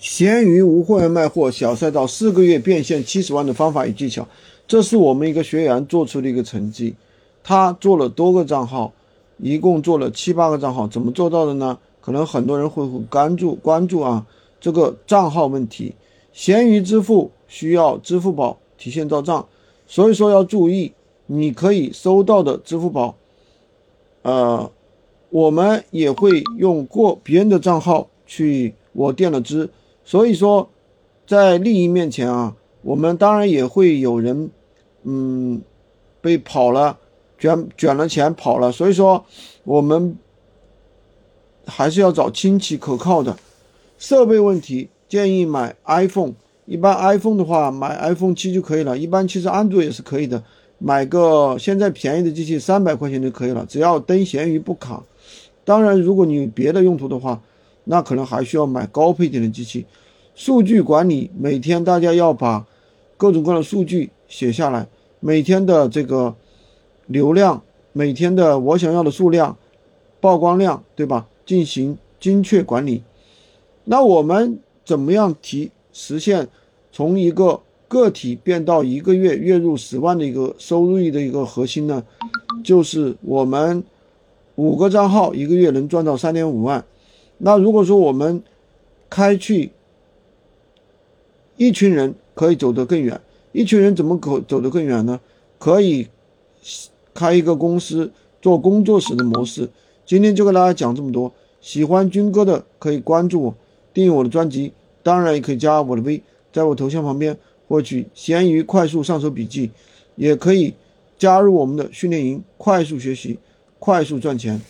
闲鱼无货源卖货小赛道四个月变现七十万的方法与技巧，这是我们一个学员做出的一个成绩。他做了多个账号，一共做了七八个账号，怎么做到的呢？可能很多人会关注关注啊这个账号问题。闲鱼支付需要支付宝提现到账，所以说要注意，你可以收到的支付宝，呃，我们也会用过别人的账号去我垫了资。所以说，在利益面前啊，我们当然也会有人，嗯，被跑了，卷卷了钱跑了。所以说，我们还是要找亲戚可靠的。设备问题，建议买 iPhone。一般 iPhone 的话，买 iPhone 七就可以了。一般其实安卓也是可以的，买个现在便宜的机器，三百块钱就可以了，只要登闲鱼不卡。当然，如果你有别的用途的话。那可能还需要买高配点的机器。数据管理，每天大家要把各种各样的数据写下来，每天的这个流量，每天的我想要的数量、曝光量，对吧？进行精确管理。那我们怎么样提实现从一个个体变到一个月月入十万的一个收入的一个核心呢？就是我们五个账号一个月能赚到三点五万。那如果说我们开去一群人可以走得更远，一群人怎么可走得更远呢？可以开一个公司做工作室的模式。今天就跟大家讲这么多，喜欢军哥的可以关注我，订阅我的专辑，当然也可以加我的微，在我头像旁边获取闲鱼快速上手笔记，也可以加入我们的训练营，快速学习，快速赚钱。